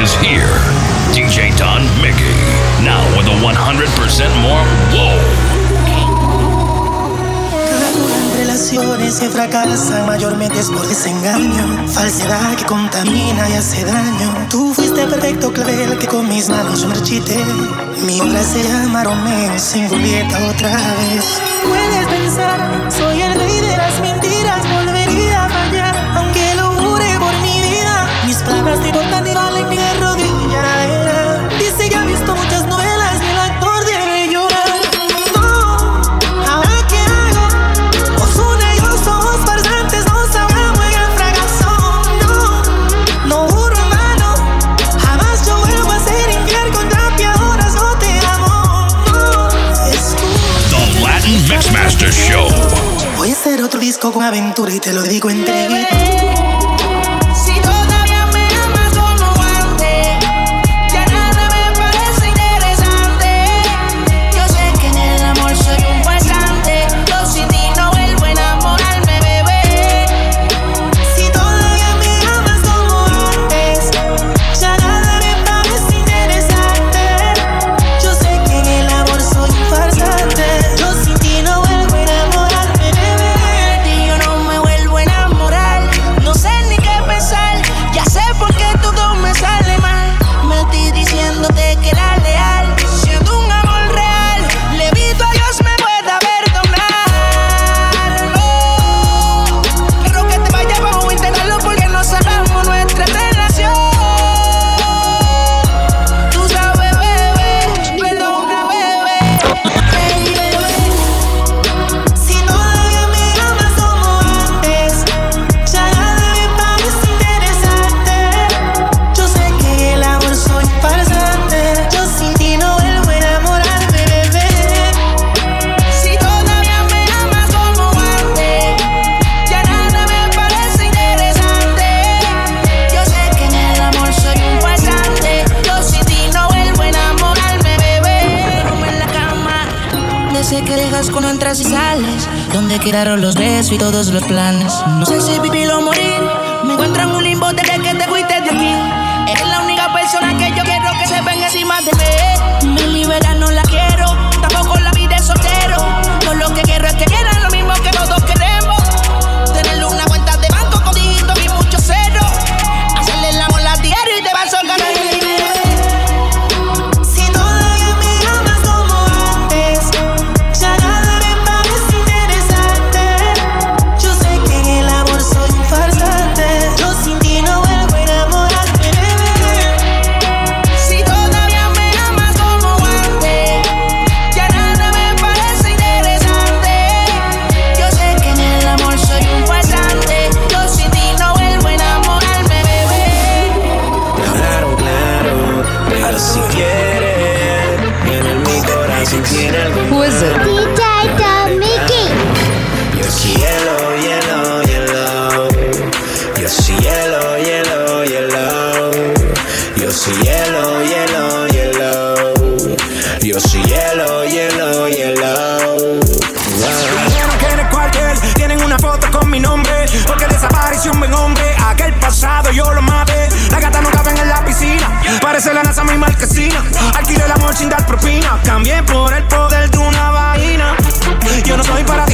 is here. DJ Don Mickey, now with a 100% more wow. Relaciones que fracasan mayormente por desengaño, falsedad que contamina y hace daño. Tú fuiste perfecto clavel que con mis manos marchité. Mi obra se llama Romeo sin Julieta otra vez. Puedes pensar, cintura y te lo digo entre tiraron los besos y todos los planes. No sé si vivir sin dar propina. Cambié por el poder de una vaina. Yo no soy para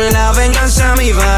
la venganza mi balanza.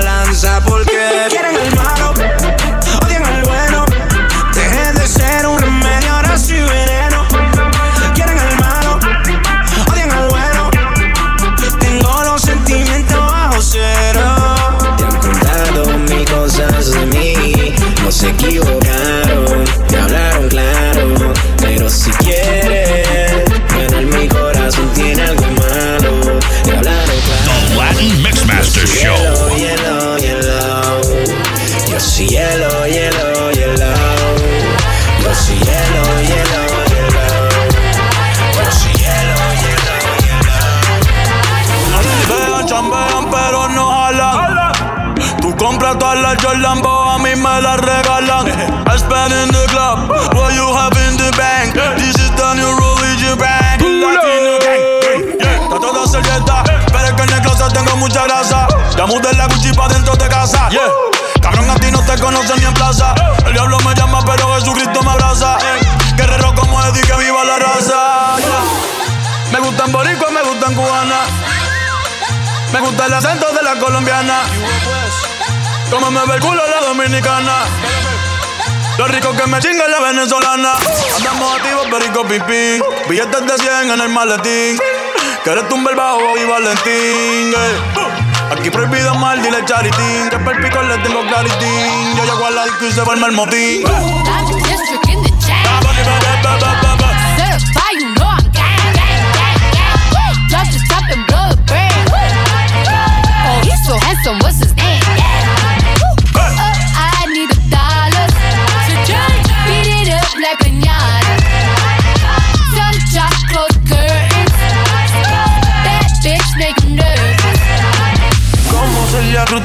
Tú compras todas las Jordan, pero a mí me las regalan. I spend in the club, what you have in the bank. This is the new religion bank. Latino gang. Yeah, Está toda servieta, pero es que en el closet tengo mucha grasa. Ya mudé la Gucci pa' dentro de casa. Yeah. Cabrón, a ti no te conocen ni en plaza. El diablo me llama, pero Jesucristo me abraza. Guerrero como Eddie, que viva la raza. Yeah. Me gustan boricuas, me gustan cubanas. Me gusta el acento de la colombiana. Como me ve el culo la dominicana. Lo rico que me chinga la venezolana. Andamos activos, perico pipí. Billetes de 100 en el maletín. Que eres tú un bajo y Valentín. eh. Aquí prohibido mal, dile charitín. Que per pico le tengo claritín. Yo llego al disco y se forma el motín. Brand. Oh,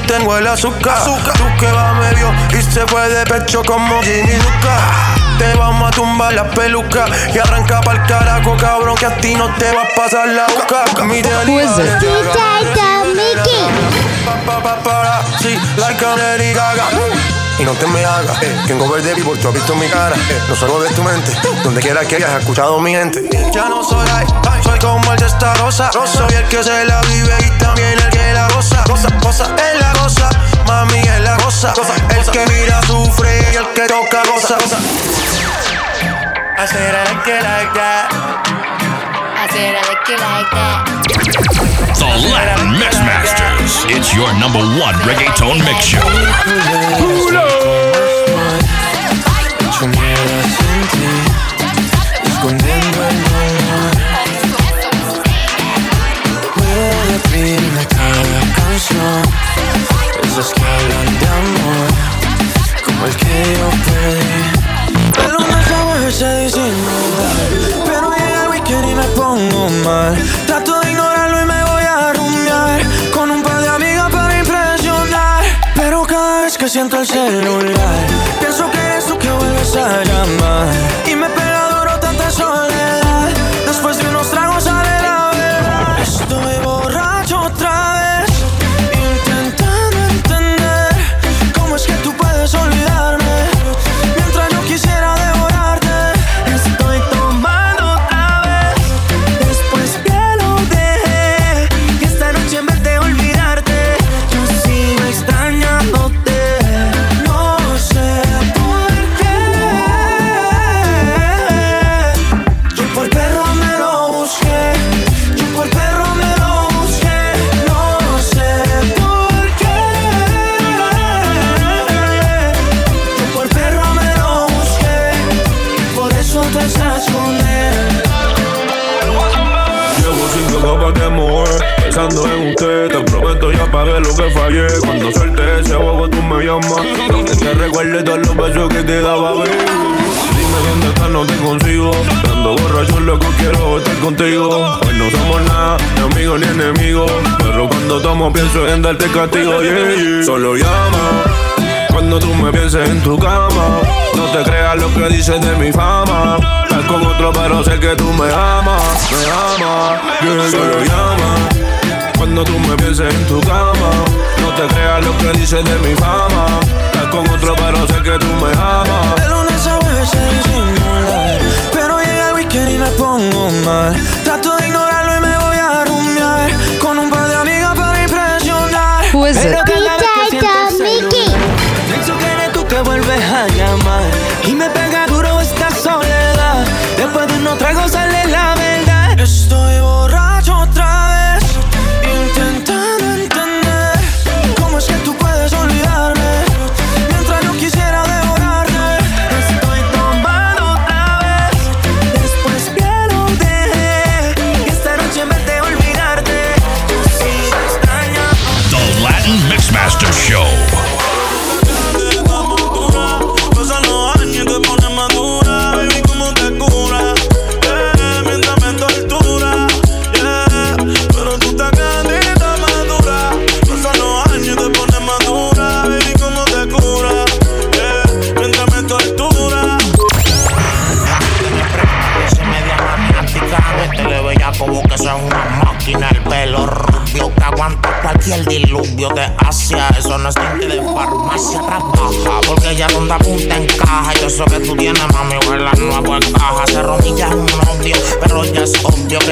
Tengo el azúcar. Tú que va medio y se fue de pecho como Ginny Luca. Te vamos a tumbar la peluca y arranca pa'l carajo, cabrón, que a ti no te va a pasar la boca. Mi realidad es DJ Don Mickey. pa, pa, pa, para, sí, like a Lady Gaga. Y no te me hagas, eh, que en cover de vivo tú has visto mi cara, eh, no solo de tu mente, donde quiera que hayas escuchado mi gente. Ya no soy ay, soy como el de esta rosa, soy el que se la vive y también el que la goza, goza, goza, es la goza, mami es la goza, el que mira sufre y el que toca goza, goza. I said I like it like that. I said I like it like that. The Latin Mixmasters. It's your number one reggaeton mix show. Miedo celular, Pensando en usted Te prometo ya pagué lo que fallé Cuando suelte ese juego tú me llamas Que te recuerde todos los besos que te daba ver Dime dónde estás, no te consigo Ando borracho, loco, quiero estar contigo Hoy no somos nada, ni amigos ni enemigos Pero cuando tomo pienso en darte castigo. Solo llama cuando tú me pienses en tu cama, no te creas lo que dices de mi fama. Estás con otro, pero sé que tú me amas, me amas. Yeah, Solo llama cuando tú me pienses en tu cama. No te creas lo que dices de mi fama. Estás con otro, pero sé que tú me amas. De lunes a veces disimular, pero llega el weekend y me pongo mal. Trato de ignorarlo y me voy a rumiar con un par de amigas para impresionar. Pues pero cada vez que siento el celular, pienso que eres tú que vuelves a llamar y me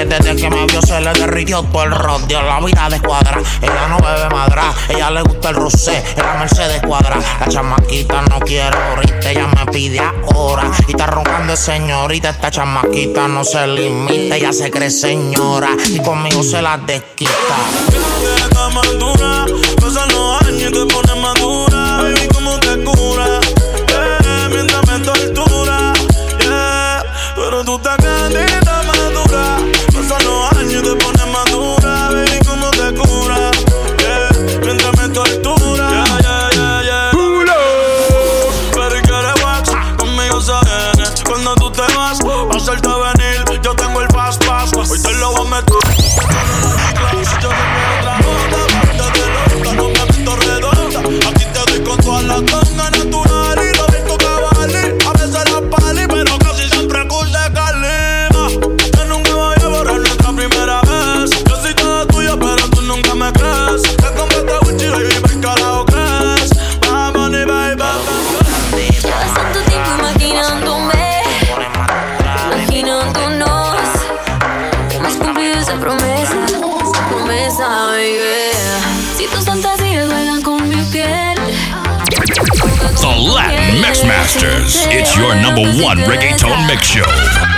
desde que me vio se le derritió todo el rodeo. La vida de cuadra, ella no bebe madra. Ella le gusta el rosé, la Mercedes cuadra. La chamaquita no quiere ahorita, ella me pide ahora. Y está roncando señorita, esta chamaquita no se limita. Ella se cree señora y conmigo se la desquita. Masters. It's your number one reggaeton mix show.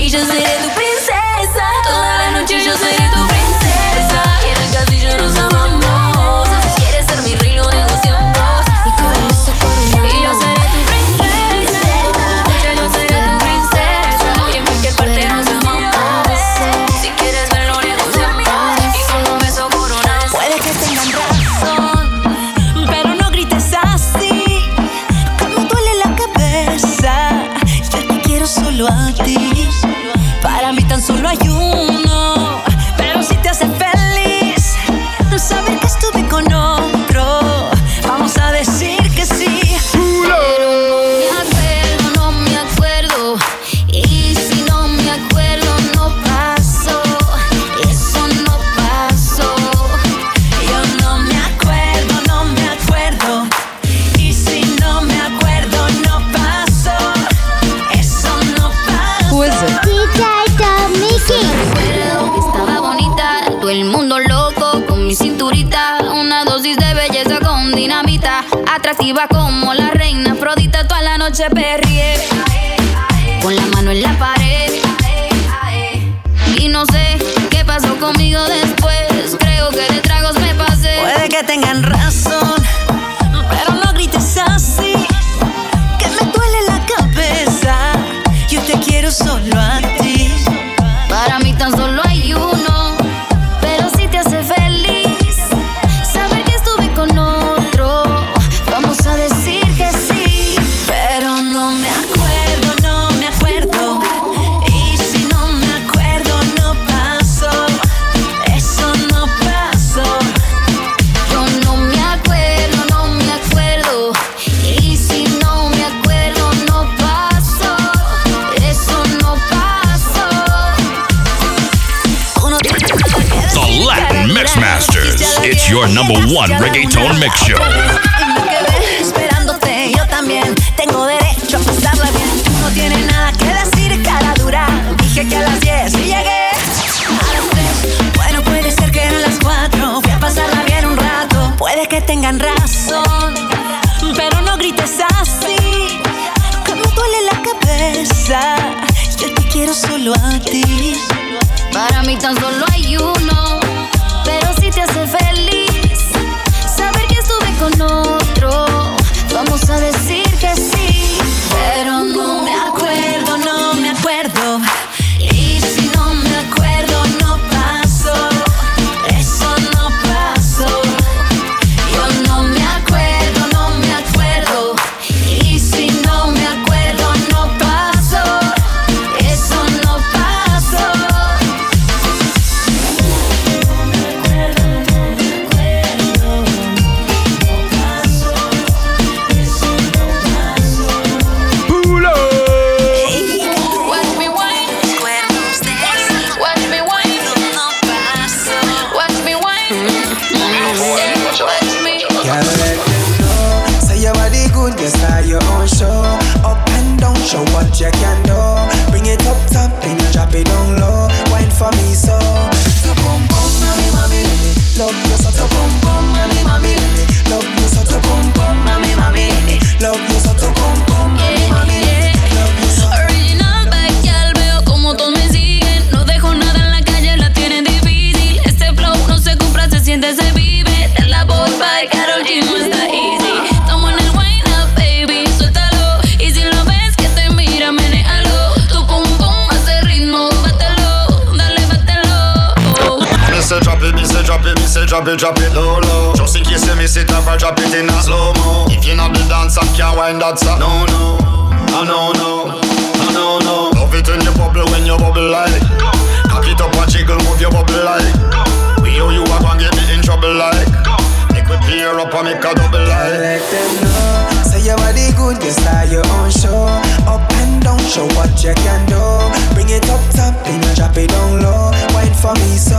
E josé do Princesa, tô lá no tio noche perrié. Con la mano en la pared. Y no sé qué pasó conmigo después. Creo que de tragos me pasé. Puede que tengan razón, pero no grites así. Que me duele la cabeza. Yo te quiero solo a your number one reggaeton mix show. Me quedé esperándote, yo también tengo derecho a pasarla bien. tú No tiene nada que decir, cara dura. Dije que a las 10 y llegué. A las 3, bueno, puede ser que eran las 4. Voy a pasarla bien un rato. Puede que tengan razón, pero no grites así. Que me duele la cabeza. Yo te quiero solo a ti. Para mí tan solo hay uno say drop it, me say drop it, me say drop it, drop it low low. Just in case you miss it, if I drop it in a slow mo. If you're not the dancer, can't wind that a no no, I no no, I no no. Love it when you bubble, when you bubble like. Cock it up and jiggle, move your bubble like. We owe you up and get me in trouble like. Make me pair up and make a double like. Let them know. Say your body good, you style your own show. Up and down, show what you can do. Bring it up top, then drop it down low. Wine for me so.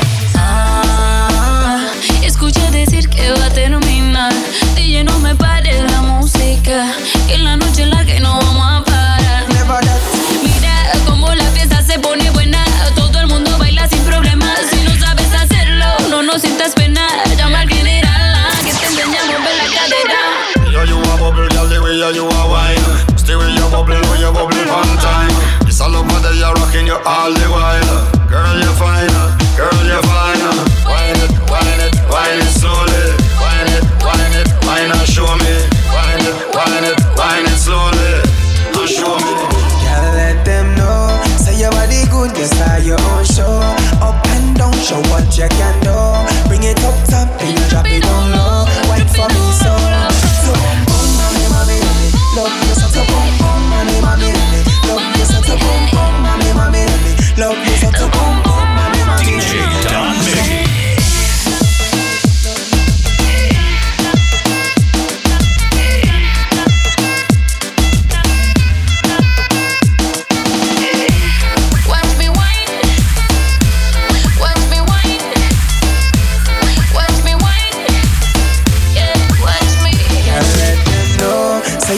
I live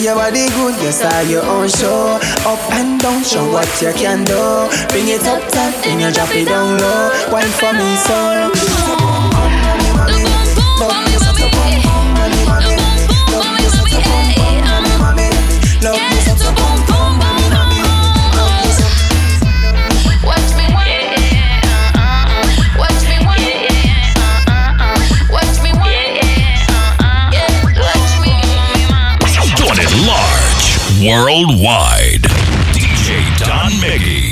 your body good, you start your own show. Up and down, show what you can do. Bring it up, top, then you drop it down low. Wine for me, so. Worldwide. DJ Don Miggy.